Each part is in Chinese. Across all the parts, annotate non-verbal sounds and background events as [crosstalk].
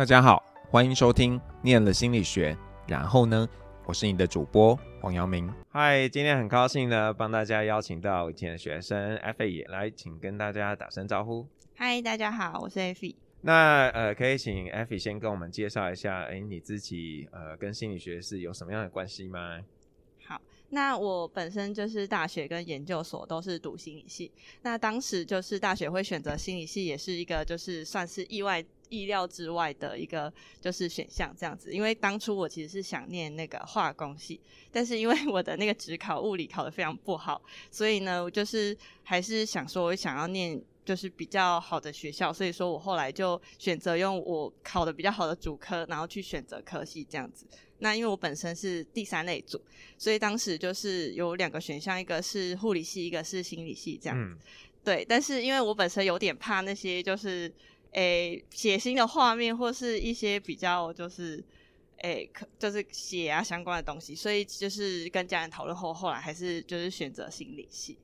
大家好，欢迎收听《念了心理学》，然后呢，我是你的主播黄阳明。嗨，今天很高兴呢，帮大家邀请到以前的学生 Effy 来，请跟大家打声招呼。嗨，大家好，我是 Effy。那呃，可以请 Effy 先跟我们介绍一下，哎，你自己呃跟心理学是有什么样的关系吗？好，那我本身就是大学跟研究所都是读心理系，那当时就是大学会选择心理系，也是一个就是算是意外。意料之外的一个就是选项这样子，因为当初我其实是想念那个化工系，但是因为我的那个职考物理考得非常不好，所以呢，我就是还是想说我想要念就是比较好的学校，所以说我后来就选择用我考的比较好的主科，然后去选择科系这样子。那因为我本身是第三类组，所以当时就是有两个选项，一个是护理系，一个是心理系这样子。嗯、对，但是因为我本身有点怕那些就是。诶，血腥的画面或是一些比较就是，诶，可就是血啊相关的东西，所以就是跟家人讨论后，后来还是就是选择心理系。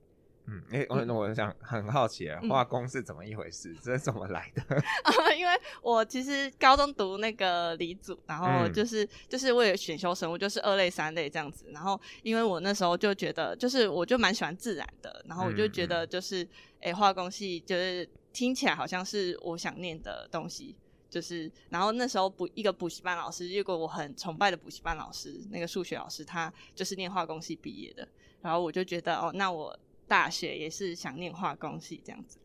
嗯，诶，我我想很好奇啊，化工是怎么一回事？嗯、这是怎么来的？[laughs] 啊，因为我其实高中读那个理组，然后就是、嗯、就是为了选修生物，就是二类三类这样子。然后因为我那时候就觉得，就是我就蛮喜欢自然的，然后我就觉得就是，诶、嗯，化工系就是。听起来好像是我想念的东西，就是然后那时候补一个补习班老师，结果我很崇拜的补习班老师，那个数学老师，他就是念化工系毕业的，然后我就觉得哦，那我大学也是想念化工系这样子。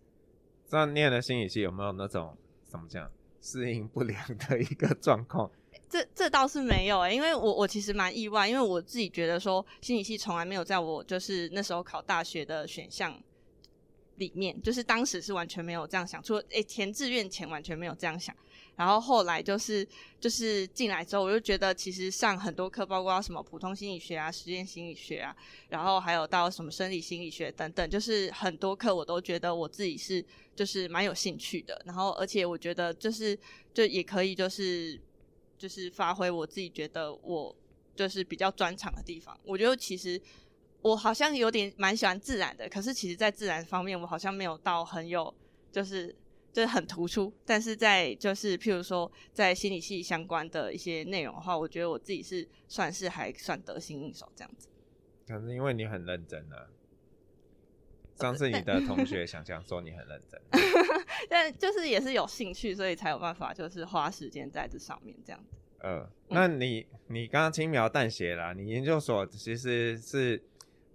那念了心理系有没有那种怎么讲适应不良的一个状况？[laughs] 这这倒是没有因为我我其实蛮意外，因为我自己觉得说心理系从来没有在我就是那时候考大学的选项。里面就是当时是完全没有这样想，除了诶填志愿前完全没有这样想，然后后来就是就是进来之后，我就觉得其实上很多课，包括什么普通心理学啊、实验心理学啊，然后还有到什么生理心理学等等，就是很多课我都觉得我自己是就是蛮有兴趣的，然后而且我觉得就是就也可以就是就是发挥我自己觉得我就是比较专长的地方，我觉得其实。我好像有点蛮喜欢自然的，可是其实，在自然方面，我好像没有到很有，就是就是很突出。但是在就是譬如说，在心理系相关的一些内容的话，我觉得我自己是算是还算得心应手这样子。可是因为你很认真啊，上次你的同学想想说你很认真，[laughs] 但就是也是有兴趣，所以才有办法就是花时间在这上面这样子。呃，那你你刚刚轻描淡写啦，你研究所其实是。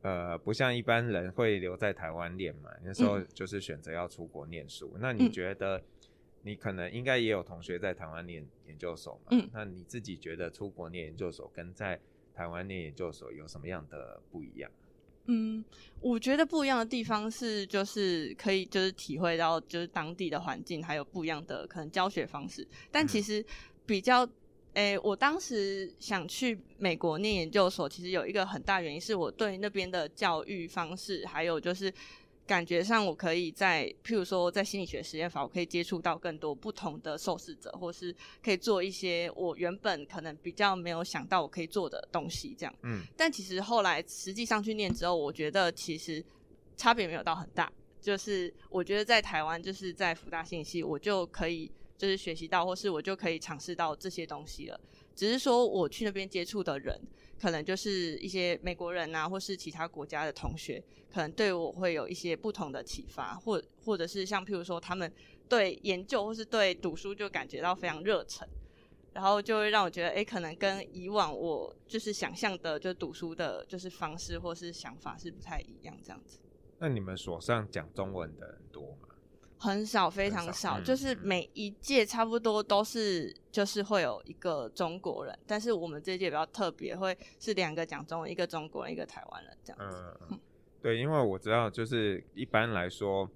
呃，不像一般人会留在台湾念嘛，那时候就是选择要出国念书。嗯、那你觉得，你可能应该也有同学在台湾念研究所嘛？嗯，那你自己觉得出国念研究所跟在台湾念研究所有什么样的不一样？嗯，我觉得不一样的地方是，就是可以就是体会到就是当地的环境，还有不一样的可能教学方式。但其实比较。诶、欸，我当时想去美国念研究所，其实有一个很大原因是我对那边的教育方式，还有就是感觉上我可以在，譬如说在心理学实验法，我可以接触到更多不同的受试者，或是可以做一些我原本可能比较没有想到我可以做的东西，这样。嗯。但其实后来实际上去念之后，我觉得其实差别没有到很大，就是我觉得在台湾，就是在福大心理系，我就可以。就是学习到，或是我就可以尝试到这些东西了。只是说我去那边接触的人，可能就是一些美国人啊，或是其他国家的同学，可能对我会有一些不同的启发，或或者是像譬如说，他们对研究或是对读书就感觉到非常热忱，然后就会让我觉得，诶，可能跟以往我就是想象的，就读书的，就是方式或是想法是不太一样这样子。那你们所上讲中文的人多吗？很少，非常少，少，就是每一届差不多都是，就是会有一个中国人，但是我们这届比较特别，会是两个讲中文，一个中国人，一个台湾人这样子。嗯，对，因为我知道，就是一般来说，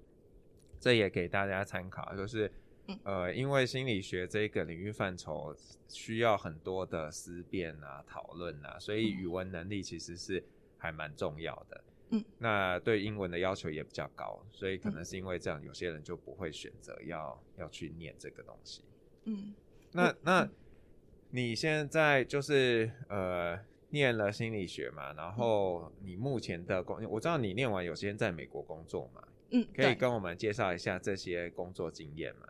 这也给大家参考，就是，呃，因为心理学这个领域范畴需要很多的思辨啊、讨论啊，所以语文能力其实是还蛮重要的。嗯，那对英文的要求也比较高，所以可能是因为这样，有些人就不会选择要要去念这个东西。嗯，那那你现在就是呃念了心理学嘛，然后你目前的工，我知道你念完有些人在美国工作嘛，嗯，可以跟我们介绍一下这些工作经验吗？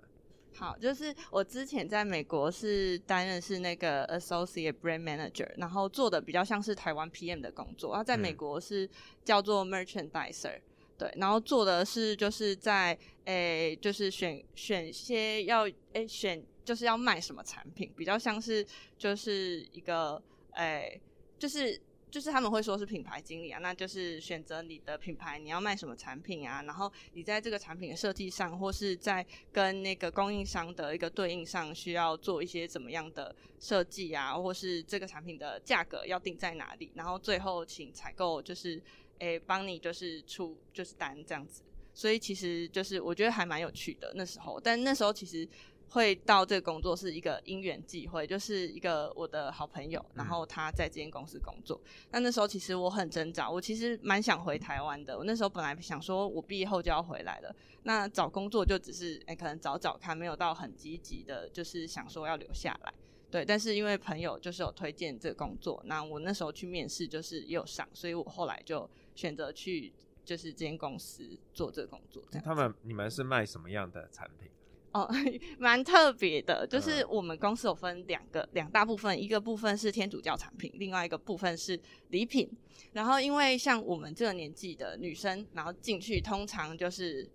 好，就是我之前在美国是担任是那个 associate brand manager，然后做的比较像是台湾 PM 的工作，然后在美国是叫做 merchandiser，对，然后做的是就是在诶，就是选选些要诶选就是要卖什么产品，比较像是就是一个诶，就是。就是他们会说是品牌经理啊，那就是选择你的品牌，你要卖什么产品啊？然后你在这个产品的设计上，或是在跟那个供应商的一个对应上，需要做一些怎么样的设计啊？或是这个产品的价格要定在哪里？然后最后请采购就是诶帮你就是出就是单这样子。所以其实就是我觉得还蛮有趣的那时候，但那时候其实。会到这个工作是一个因缘际会，就是一个我的好朋友，然后他在这间公司工作。那那时候其实我很挣扎，我其实蛮想回台湾的。我那时候本来想说，我毕业后就要回来了。那找工作就只是，哎，可能找找看，没有到很积极的，就是想说要留下来。对，但是因为朋友就是有推荐这个工作，那我那时候去面试就是也有上，所以我后来就选择去就是这间公司做这个工作。他们你们是卖什么样的产品？哦，[laughs] 蛮特别的，就是我们公司有分两个两大部分，一个部分是天主教产品，另外一个部分是礼品。然后因为像我们这个年纪的女生，然后进去通常就是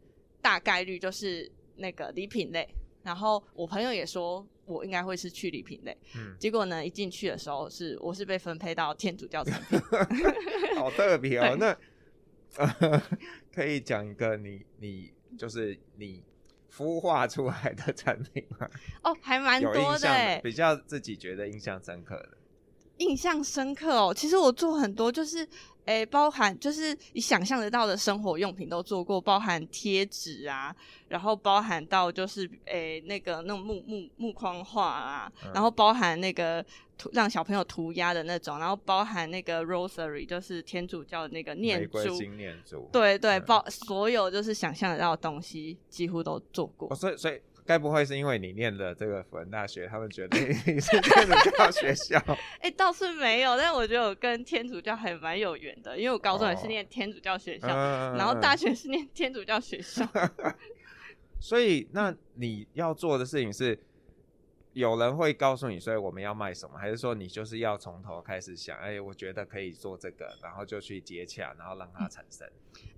大概率就是那个礼品类。然后我朋友也说我应该会是去礼品类，嗯，结果呢，一进去的时候是我是被分配到天主教产品，[laughs] 好特别哦。那呃 [laughs] 可以讲一个你你就是你。孵化出来的产品吗？哦，还蛮多的，比较自己觉得印象深刻的。印象深刻哦，其实我做很多，就是。诶、欸，包含就是你想象得到的生活用品都做过，包含贴纸啊，然后包含到就是诶、欸、那个那种木木木框画啊，嗯、然后包含那个涂让小朋友涂鸦的那种，然后包含那个 rosary 就是天主教的那个念珠，念珠，对对，包、嗯、所有就是想象得到的东西几乎都做过，哦、所以所以。该不会是因为你念的这个辅仁大学，他们觉得你是天主教学校？哎、欸，倒是没有，但我觉得我跟天主教还蛮有缘的，因为我高中也是念天主教学校，哦、然后大学是念天主教学校。嗯、[laughs] 所以，那你要做的事情是，有人会告诉你，所以我们要卖什么，还是说你就是要从头开始想？哎、欸，我觉得可以做这个，然后就去接洽，然后让它 [laughs] 产生。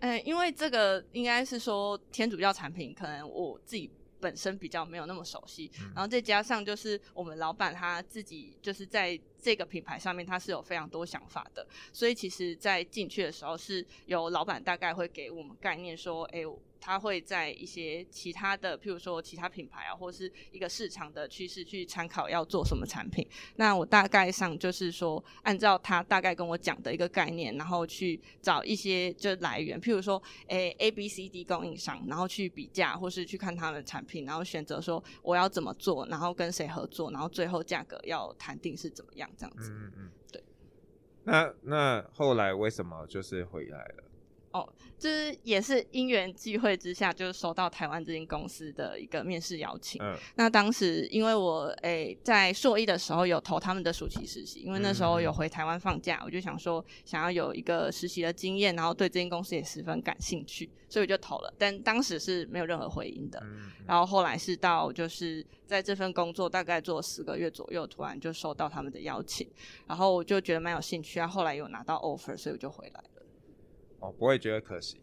哎、欸，因为这个应该是说天主教产品，可能我自己。本身比较没有那么熟悉，然后再加上就是我们老板他自己就是在这个品牌上面他是有非常多想法的，所以其实，在进去的时候是有老板大概会给我们概念说，哎。他会在一些其他的，譬如说其他品牌啊，或是一个市场的趋势去参考要做什么产品。那我大概上就是说，按照他大概跟我讲的一个概念，然后去找一些就来源，譬如说，诶，A、B、C、D 供应商，然后去比价，或是去看他们的产品，然后选择说我要怎么做，然后跟谁合作，然后最后价格要谈定是怎么样这样子。嗯嗯，对。那那后来为什么就是回来了？哦，就是也是因缘际会之下，就是收到台湾这间公司的一个面试邀请。嗯，那当时因为我诶、欸、在硕一的时候有投他们的暑期实习，因为那时候有回台湾放假，我就想说想要有一个实习的经验，然后对这间公司也十分感兴趣，所以我就投了。但当时是没有任何回应的。嗯，然后后来是到就是在这份工作大概做十个月左右，突然就收到他们的邀请，然后我就觉得蛮有兴趣啊。后来有拿到 offer，所以我就回来了。哦，不会觉得可惜。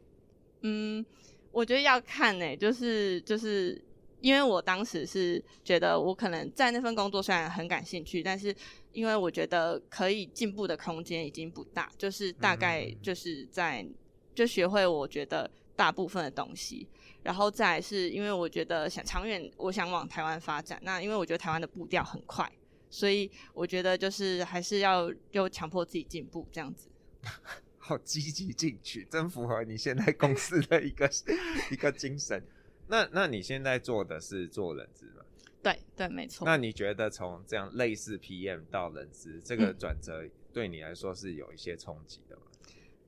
嗯，我觉得要看呢、欸，就是就是，因为我当时是觉得我可能在那份工作虽然很感兴趣，但是因为我觉得可以进步的空间已经不大，就是大概就是在就学会我觉得大部分的东西，然后再来是因为我觉得想长远，我想往台湾发展。那因为我觉得台湾的步调很快，所以我觉得就是还是要又强迫自己进步这样子。[laughs] 好积极进取，真符合你现在公司的一个一个精神。那那你现在做的是做人资吗？对对，没错。那你觉得从这样类似 PM 到人资这个转折，对你来说是有一些冲击的吗？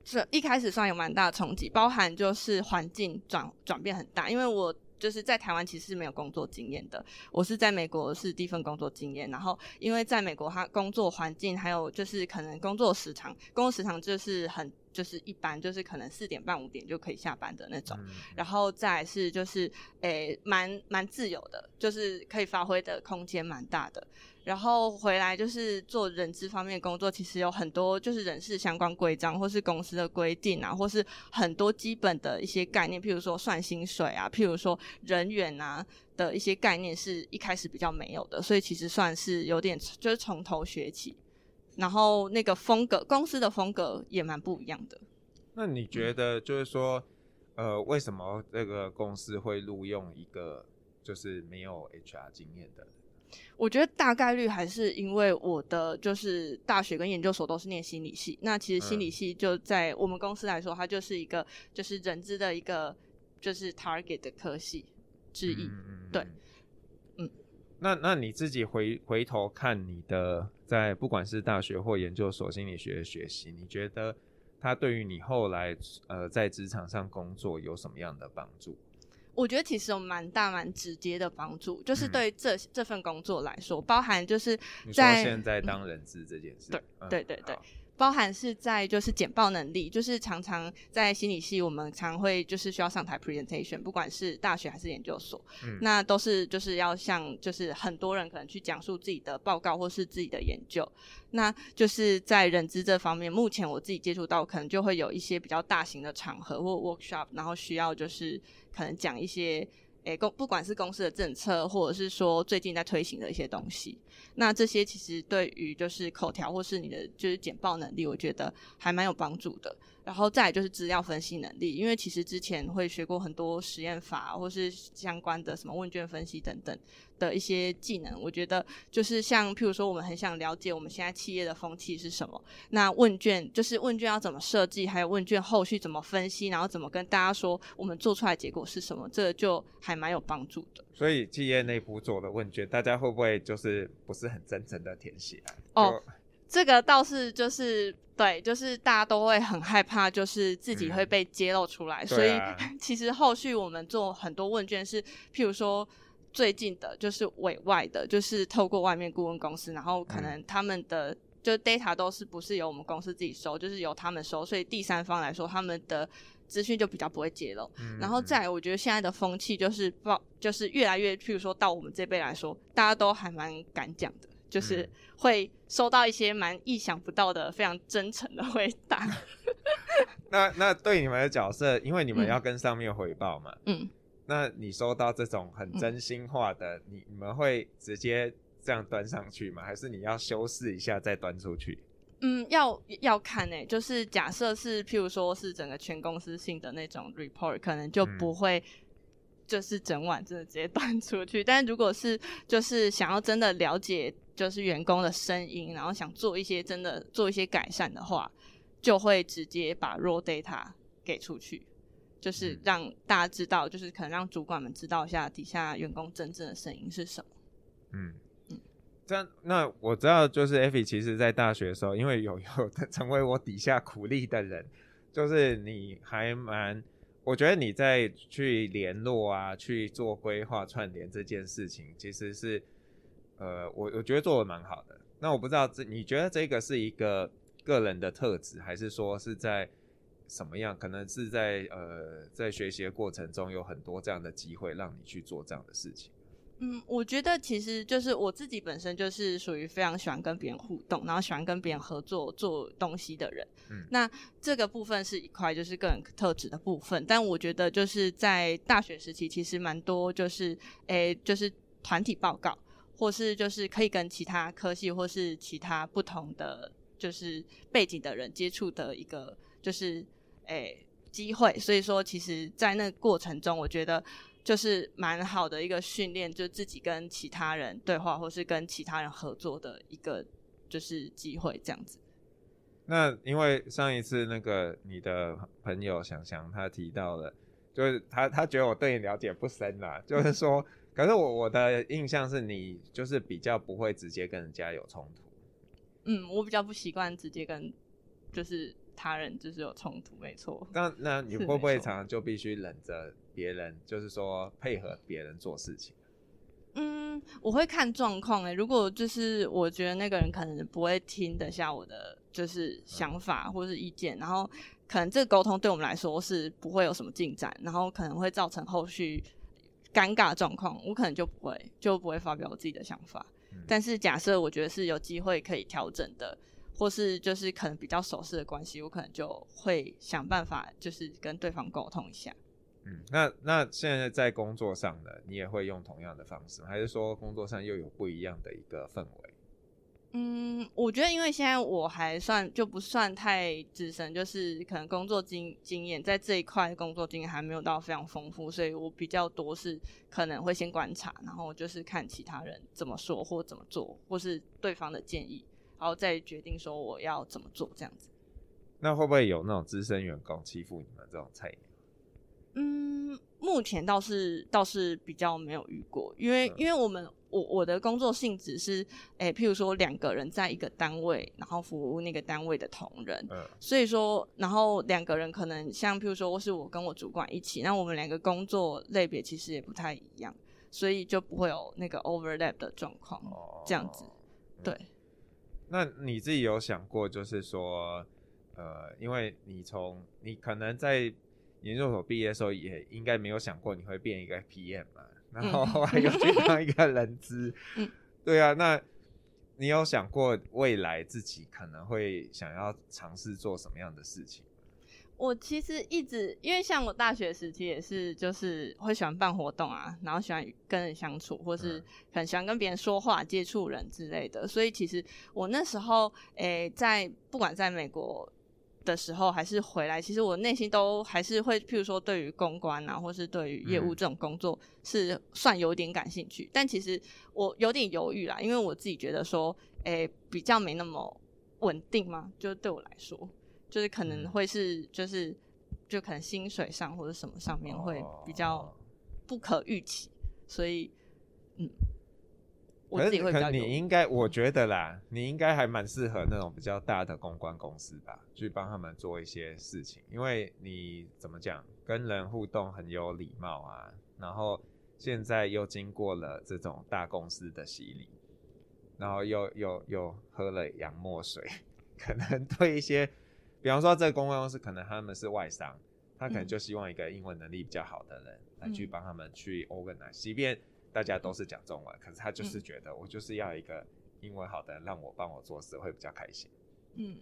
是、嗯，一开始算有蛮大的冲击，包含就是环境转转变很大，因为我。就是在台湾其实是没有工作经验的，我是在美国是第一份工作经验，然后因为在美国，它工作环境还有就是可能工作时长，工作时长就是很。就是一般就是可能四点半五点就可以下班的那种，嗯、然后再是就是诶蛮蛮自由的，就是可以发挥的空间蛮大的。然后回来就是做人资方面工作，其实有很多就是人事相关规章，或是公司的规定啊，或是很多基本的一些概念，譬如说算薪水啊，譬如说人员啊的一些概念，是一开始比较没有的，所以其实算是有点就是从头学起。然后那个风格，公司的风格也蛮不一样的。那你觉得就是说，呃，为什么这个公司会录用一个就是没有 HR 经验的人？我觉得大概率还是因为我的就是大学跟研究所都是念心理系，那其实心理系就在我们公司来说，它就是一个就是人资的一个就是 target 的科系之一。嗯、对，嗯。那那你自己回回头看你的在不管是大学或研究所心理学的学习，你觉得它对于你后来呃在职场上工作有什么样的帮助？我觉得其实有蛮大蛮直接的帮助，就是对这、嗯、这份工作来说，包含就是在现在当人质这件事，嗯、对对对对。包含是在就是简报能力，就是常常在心理系，我们常会就是需要上台 presentation，不管是大学还是研究所，嗯、那都是就是要向就是很多人可能去讲述自己的报告或是自己的研究，那就是在认知这方面，目前我自己接触到可能就会有一些比较大型的场合或 workshop，然后需要就是可能讲一些。诶，公不管是公司的政策，或者是说最近在推行的一些东西，那这些其实对于就是口条或是你的就是简报能力，我觉得还蛮有帮助的。然后再来就是资料分析能力，因为其实之前会学过很多实验法，或是相关的什么问卷分析等等的一些技能。我觉得就是像譬如说，我们很想了解我们现在企业的风气是什么，那问卷就是问卷要怎么设计，还有问卷后续怎么分析，然后怎么跟大家说我们做出来结果是什么，这个就还蛮有帮助的。所以企业内部做的问卷，大家会不会就是不是很真诚的填写啊？哦，这个倒是就是。对，就是大家都会很害怕，就是自己会被揭露出来，嗯、所以、啊、其实后续我们做很多问卷是，譬如说最近的，就是委外的，就是透过外面顾问公司，然后可能他们的、嗯、就 data 都是不是由我们公司自己收，就是由他们收，所以第三方来说，他们的资讯就比较不会揭露。嗯、然后再来，我觉得现在的风气就是报，就是越来越，譬如说到我们这辈来说，大家都还蛮敢讲的。就是会收到一些蛮意想不到的、非常真诚的回答。[laughs] 那那对你们的角色，因为你们要跟上面回报嘛，嗯，那你收到这种很真心话的，嗯、你你们会直接这样端上去吗？还是你要修饰一下再端出去？嗯，要要看呢、欸。就是假设是譬如说是整个全公司性的那种 report，可能就不会。就是整晚真的直接 [laughs] 端出去，但如果是就是想要真的了解就是员工的声音，然后想做一些真的做一些改善的话，就会直接把 raw data 给出去，就是让大家知道，就是可能让主管们知道一下底下员工真正的声音是什么。嗯嗯，这样那我知道，就是 Effy 其实在大学的时候，因为有有 [laughs] 成为我底下苦力的人，就是你还蛮。我觉得你在去联络啊，去做规划串联这件事情，其实是，呃，我我觉得做的蛮好的。那我不知道这你觉得这个是一个个人的特质，还是说是在什么样？可能是在呃在学习的过程中有很多这样的机会让你去做这样的事情。嗯，我觉得其实就是我自己本身就是属于非常喜欢跟别人互动，然后喜欢跟别人合作做东西的人。嗯，那这个部分是一块就是个人特质的部分，但我觉得就是在大学时期其实蛮多就是诶，就是团体报告，或是就是可以跟其他科系或是其他不同的就是背景的人接触的一个就是诶机会。所以说，其实，在那个过程中，我觉得。就是蛮好的一个训练，就自己跟其他人对话，或是跟其他人合作的一个就是机会，这样子。那因为上一次那个你的朋友想想他提到了，就是他他觉得我对你了解不深啦，就是说，可是我我的印象是你就是比较不会直接跟人家有冲突。嗯，我比较不习惯直接跟就是他人就是有冲突，没错。那那你会不会常常就必须忍着？别人就是说配合别人做事情，嗯，我会看状况诶。如果就是我觉得那个人可能不会听得下我的就是想法或是意见，然后可能这个沟通对我们来说是不会有什么进展，然后可能会造成后续尴尬状况，我可能就不会就不会发表我自己的想法。嗯、但是假设我觉得是有机会可以调整的，或是就是可能比较熟识的关系，我可能就会想办法就是跟对方沟通一下。嗯，那那现在在工作上呢，你也会用同样的方式，还是说工作上又有不一样的一个氛围？嗯，我觉得因为现在我还算就不算太资深，就是可能工作经经验在这一块工作经验还没有到非常丰富，所以我比较多是可能会先观察，然后就是看其他人怎么说或怎么做，或是对方的建议，然后再决定说我要怎么做这样子。那会不会有那种资深员工欺负你们这种菜鸟？嗯，目前倒是倒是比较没有遇过，因为、嗯、因为我们。我我的工作性质是，诶、欸，譬如说两个人在一个单位，然后服务那个单位的同仁，嗯，所以说，然后两个人可能像譬如说，是我跟我主管一起，那我们两个工作类别其实也不太一样，所以就不会有那个 overlap 的状况，哦，这样子，对。那你自己有想过，就是说，呃，因为你从你可能在研究所毕业的时候，也应该没有想过你会变一个 PM 嘛？然后还有去当一个人资，[laughs] 嗯，对啊，那你有想过未来自己可能会想要尝试做什么样的事情？我其实一直因为像我大学时期也是，就是会喜欢办活动啊，然后喜欢跟人相处，或是很喜欢跟别人说话、接触人之类的，所以其实我那时候诶，在不管在美国。的时候还是回来，其实我内心都还是会，譬如说对于公关啊，或是对于业务这种工作是算有点感兴趣，嗯、但其实我有点犹豫啦，因为我自己觉得说，诶、欸，比较没那么稳定嘛，就对我来说，就是可能会是，就是就可能薪水上或者什么上面会比较不可预期，所以，嗯。我自己会比较可是，可你应该，我觉得啦，你应该还蛮适合那种比较大的公关公司吧，去帮他们做一些事情。因为你怎么讲，跟人互动很有礼貌啊，然后现在又经过了这种大公司的洗礼，然后又又又喝了洋墨水，可能对一些，比方说这个公关公司，可能他们是外商，他可能就希望一个英文能力比较好的人来去帮他们去 organize，即便。大家都是讲中文，可是他就是觉得我就是要一个英文好的人，让我帮我做事会比较开心。嗯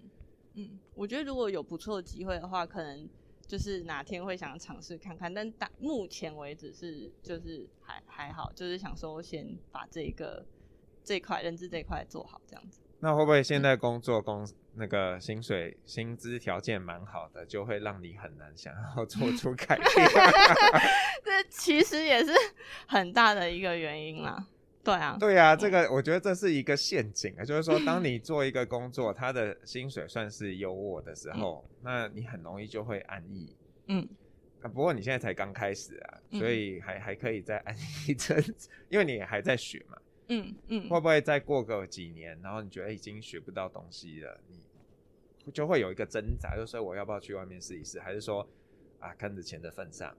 嗯，我觉得如果有不错的机会的话，可能就是哪天会想尝试看看。但到目前为止是就是还还好，就是想说先把这个这块认知这块做好这样子。那会不会现在工作工那个薪水薪资条件蛮好的，就会让你很难想要做出改变？[laughs] 这其实也是很大的一个原因啦。对啊，对啊，这个我觉得这是一个陷阱啊，就是说，当 [laughs] 你做一个工作，他的薪水算是优渥的时候，嗯，那你很容易就会安逸。嗯，啊，不过你现在才刚开始啊，所以还还可以再安逸一阵子，因为你还在学嘛。嗯嗯，会不会再过个几年，然后你觉得已经学不到东西了，你就会有一个挣扎，就是说我要不要去外面试一试，还是说啊，看着钱的份上，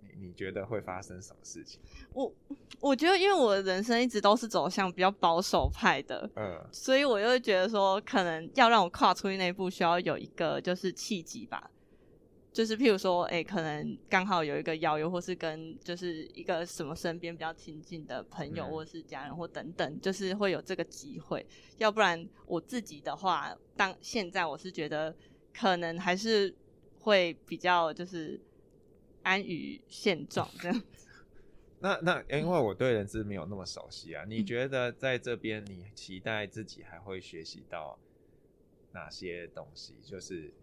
你你觉得会发生什么事情？我我觉得，因为我的人生一直都是走向比较保守派的，嗯，所以我就会觉得说，可能要让我跨出去那一步，需要有一个就是契机吧。就是譬如说，哎、欸，可能刚好有一个邀约，或是跟就是一个什么身边比较亲近的朋友，或是家人，或等等，就是会有这个机会。要不然我自己的话，当现在我是觉得可能还是会比较就是安于现状这样子。[laughs] 那那因为我对人资没有那么熟悉啊，你觉得在这边你期待自己还会学习到哪些东西？就是呃。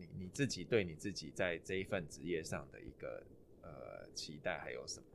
你你自己对你自己在这一份职业上的一个呃期待还有什么？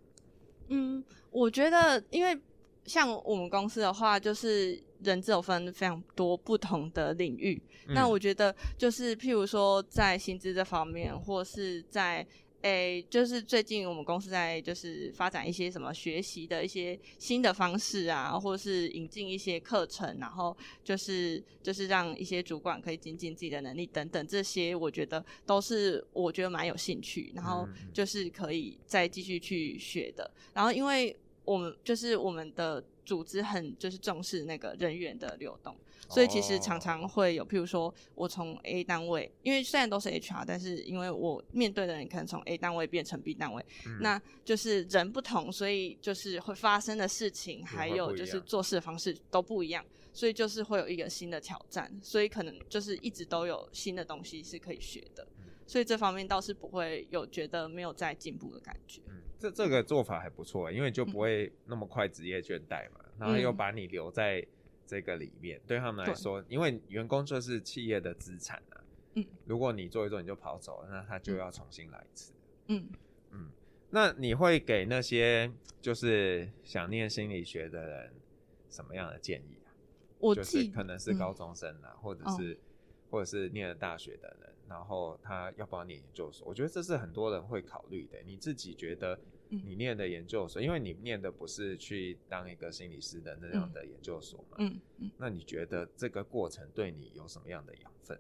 嗯，我觉得，因为像我们公司的话，就是人只有分非常多不同的领域。嗯、那我觉得，就是譬如说，在薪资这方面，或是在诶、欸，就是最近我们公司在就是发展一些什么学习的一些新的方式啊，或是引进一些课程，然后就是就是让一些主管可以精进自己的能力等等，这些我觉得都是我觉得蛮有兴趣，然后就是可以再继续去学的。然后因为我们就是我们的组织很就是重视那个人员的流动，所以其实常常会有，譬如说我从 A 单位，因为虽然都是 HR，但是因为我面对的人可能从 A 单位变成 B 单位，嗯、那就是人不同，所以就是会发生的事情，还有就是做事的方式都不一样，所以就是会有一个新的挑战，所以可能就是一直都有新的东西是可以学的，所以这方面倒是不会有觉得没有在进步的感觉。这这个做法还不错，因为就不会那么快职业倦怠嘛，嗯、然后又把你留在这个里面，嗯、对他们来说，因为员工就是企业的资产啊。嗯，如果你做一做你就跑走了，那他就要重新来一次。嗯嗯，那你会给那些就是想念心理学的人什么样的建议啊？我就是可能是高中生啊，嗯、或者是、哦、或者是念了大学的人。然后他要不要念研究所？我觉得这是很多人会考虑的。你自己觉得你念的研究所，嗯、因为你念的不是去当一个心理师的那样的研究所嘛？嗯嗯。嗯，那你觉得这个过程对你有什么样的养分？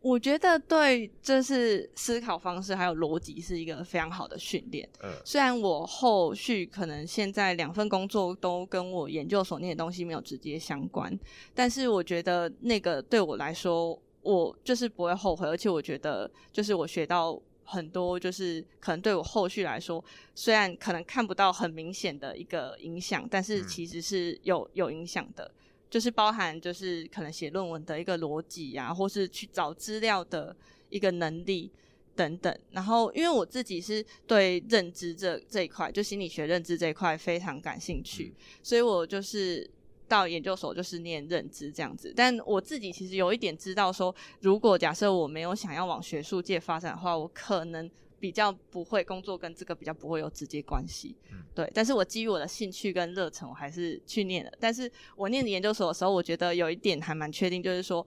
我觉得对，就是思考方式还有逻辑是一个非常好的训练。嗯。虽然我后续可能现在两份工作都跟我研究所念的东西没有直接相关，但是我觉得那个对我来说。我就是不会后悔，而且我觉得就是我学到很多，就是可能对我后续来说，虽然可能看不到很明显的一个影响，但是其实是有有影响的，就是包含就是可能写论文的一个逻辑呀，或是去找资料的一个能力等等。然后因为我自己是对认知这这一块，就心理学认知这一块非常感兴趣，所以我就是。到研究所就是念认知这样子，但我自己其实有一点知道说，如果假设我没有想要往学术界发展的话，我可能比较不会工作跟这个比较不会有直接关系。嗯，对。但是我基于我的兴趣跟热忱，我还是去念了。但是我念研究所的时候，我觉得有一点还蛮确定，就是说。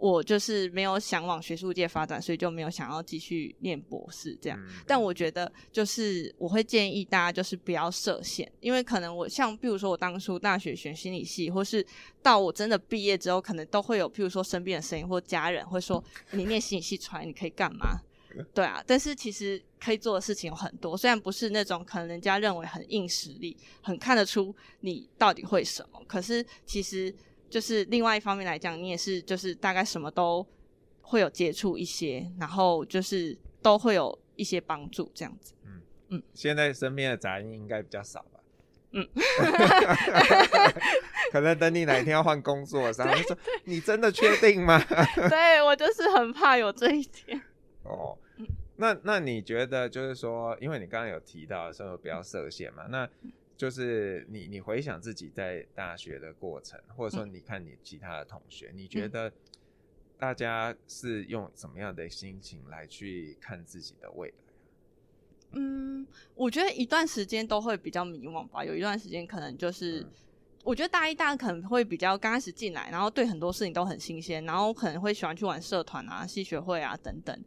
我就是没有想往学术界发展，所以就没有想要继续念博士这样。嗯、但我觉得，就是我会建议大家，就是不要设限，因为可能我像，比如说我当初大学选心理系，或是到我真的毕业之后，可能都会有，譬如说身边的声音或家人会说，你念心理系出来，你可以干嘛？对啊，但是其实可以做的事情有很多，虽然不是那种可能人家认为很硬实力，很看得出你到底会什么，可是其实。就是另外一方面来讲，你也是就是大概什么都会有接触一些，然后就是都会有一些帮助这样子。嗯嗯，嗯现在身边的杂音应该比较少吧？嗯，[laughs] 可能等你哪一天要换工作的时候，然后说你真的确定吗？[laughs] 对，我就是很怕有这一天。哦，那那你觉得就是说，因为你刚刚有提到说不要设限嘛，那。就是你，你回想自己在大学的过程，或者说你看你其他的同学，嗯、你觉得大家是用什么样的心情来去看自己的未来？嗯，我觉得一段时间都会比较迷惘吧。有一段时间可能就是，嗯、我觉得大一、大二可能会比较刚开始进来，然后对很多事情都很新鲜，然后可能会喜欢去玩社团啊、系学会啊等等。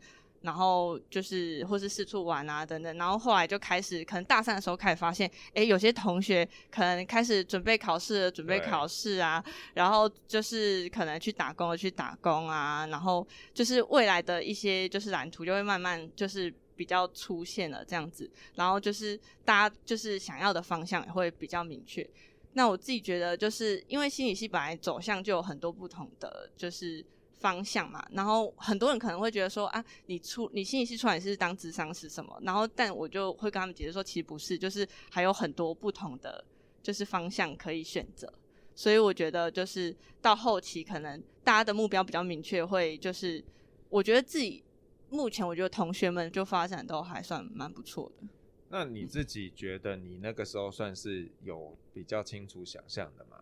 然后就是或是四处玩啊等等，然后后来就开始，可能大三的时候开始发现，诶，有些同学可能开始准备考试了，准备考试啊，然后就是可能去打工了，去打工啊，然后就是未来的一些就是蓝图就会慢慢就是比较出现了这样子，然后就是大家就是想要的方向也会比较明确。那我自己觉得，就是因为心理系本来走向就有很多不同的，就是。方向嘛，然后很多人可能会觉得说啊，你出你心理系出来是当智商是什么？然后但我就会跟他们解释说，其实不是，就是还有很多不同的就是方向可以选择。所以我觉得就是到后期可能大家的目标比较明确，会就是我觉得自己目前我觉得同学们就发展都还算蛮不错的。那你自己觉得你那个时候算是有比较清楚想象的吗？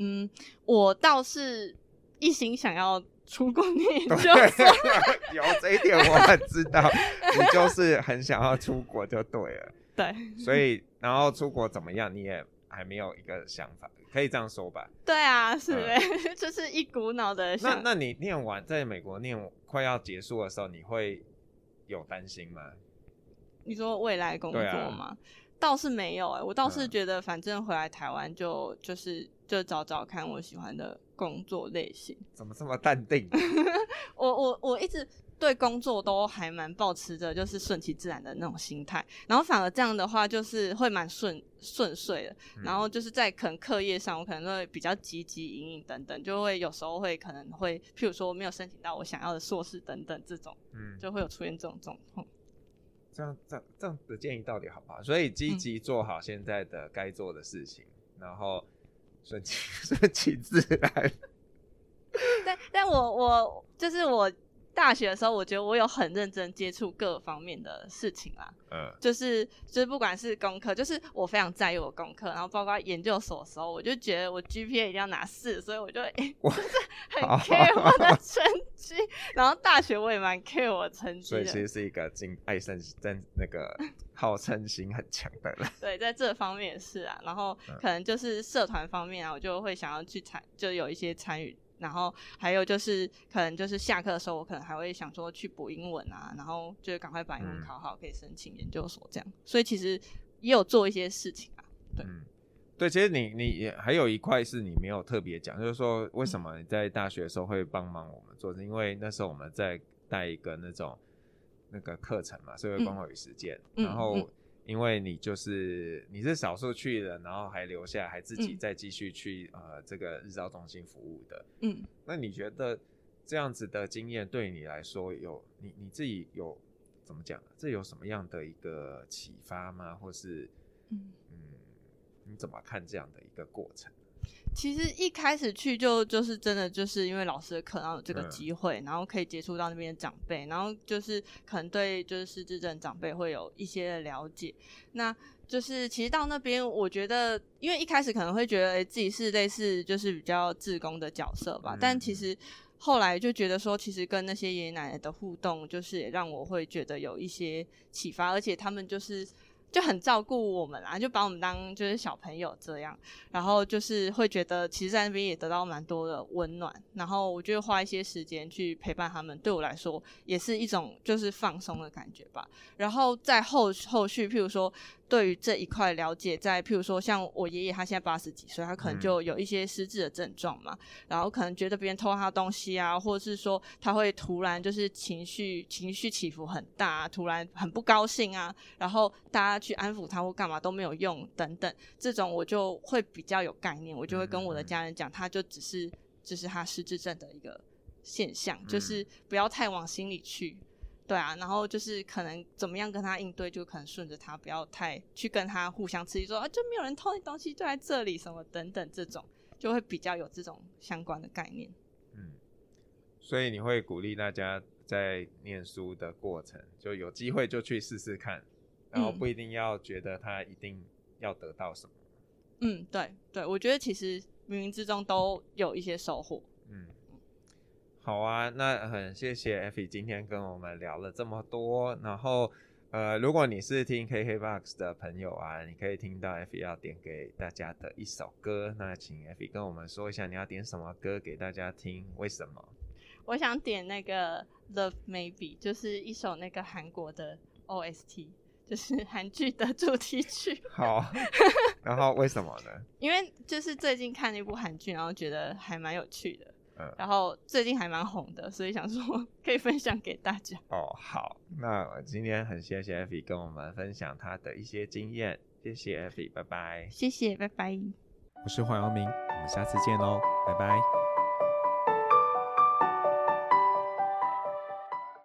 嗯，我倒是。一心想要出国念研究所，[laughs] 有这一点我很知道，你就是很想要出国就对了。对，所以然后出国怎么样，你也还没有一个想法，可以这样说吧？对啊，是的，嗯、[laughs] 就是一股脑的想。那那你念完在美国念快要结束的时候，你会有担心吗？你说未来工作吗？啊、倒是没有哎、欸，我倒是觉得反正回来台湾就就是就找找看我喜欢的。工作类型怎么这么淡定？[laughs] 我我我一直对工作都还蛮保持着就是顺其自然的那种心态，然后反而这样的话就是会蛮顺顺遂的，嗯、然后就是在可能课业上我可能会比较积极隐隐等等，就会有时候会可能会譬如说没有申请到我想要的硕士等等这种，嗯，就会有出现这种状况。这样这样这样的建议到底好不好？所以积极做好现在的该做的事情，嗯、然后顺其 [laughs] 顺其自然。但但我我就是我。大学的时候，我觉得我有很认真接触各方面的事情啦，嗯，就是就是不管是功课，就是我非常在意我功课，然后包括研究所的时候，我就觉得我 GPA 一定要拿四，所以我就哎，欸、就是很 care 我的 [laughs] 成绩。然后大学我也蛮 care 我的成绩，所以其实是一个经爱胜在那个 [laughs] 好胜心很强的人。[laughs] 对，在这方面也是啊，然后可能就是社团方面啊，我就会想要去参，就有一些参与。然后还有就是，可能就是下课的时候，我可能还会想说去补英文啊，然后就是赶快把英文考好，可以申请研究所这样。嗯、所以其实也有做一些事情啊。对，嗯、对，其实你你也还有一块是你没有特别讲，就是说为什么你在大学的时候会帮忙我们做？是、嗯、因为那时候我们在带一个那种那个课程嘛，社会关怀与实践，嗯、然后。因为你就是你是少数去的，然后还留下，还自己再继续去、嗯、呃这个日照中心服务的。嗯，那你觉得这样子的经验对你来说有你你自己有怎么讲？这有什么样的一个启发吗？或是嗯嗯，你怎么看这样的一个过程？其实一开始去就就是真的就是因为老师的课，然后有这个机会，嗯、然后可以接触到那边的长辈，然后就是可能对就是失智症长辈会有一些的了解。那就是其实到那边，我觉得因为一开始可能会觉得，哎，自己是类似就是比较志工的角色吧，嗯、但其实后来就觉得说，其实跟那些爷爷奶奶的互动，就是也让我会觉得有一些启发，而且他们就是。就很照顾我们啊，就把我们当就是小朋友这样，然后就是会觉得，其实在那边也得到蛮多的温暖，然后我就花一些时间去陪伴他们，对我来说也是一种就是放松的感觉吧。然后在后后续，譬如说。对于这一块了解，在譬如说像我爷爷，他现在八十几岁，他可能就有一些失智的症状嘛，嗯、然后可能觉得别人偷他东西啊，或者是说他会突然就是情绪情绪起伏很大，突然很不高兴啊，然后大家去安抚他或干嘛都没有用等等，这种我就会比较有概念，我就会跟我的家人讲，他就只是就是他失智症的一个现象，嗯、就是不要太往心里去。对啊，然后就是可能怎么样跟他应对，就可能顺着他，不要太去跟他互相刺激，说啊，就没有人偷你东西，就在这里什么等等，这种就会比较有这种相关的概念。嗯，所以你会鼓励大家在念书的过程，就有机会就去试试看，然后不一定要觉得他一定要得到什么。嗯，对对，我觉得其实冥冥之中都有一些收获。嗯。好啊，那很谢谢 Effy 今天跟我们聊了这么多。然后，呃，如果你是听 KKBOX 的朋友啊，你可以听到 Effy 要点给大家的一首歌。那请 Effy 跟我们说一下，你要点什么歌给大家听？为什么？我想点那个 Love Maybe，就是一首那个韩国的 OST，就是韩剧的主题曲。好，[laughs] 然后为什么呢？因为就是最近看了一部韩剧，然后觉得还蛮有趣的。然后最近还蛮红的，所以想说 [laughs] 可以分享给大家。哦，好，那今天很谢谢 Effy 跟我们分享他的一些经验，谢谢 Effy，拜拜。谢谢，拜拜。我是黄耀明，我们下次见喽，拜拜。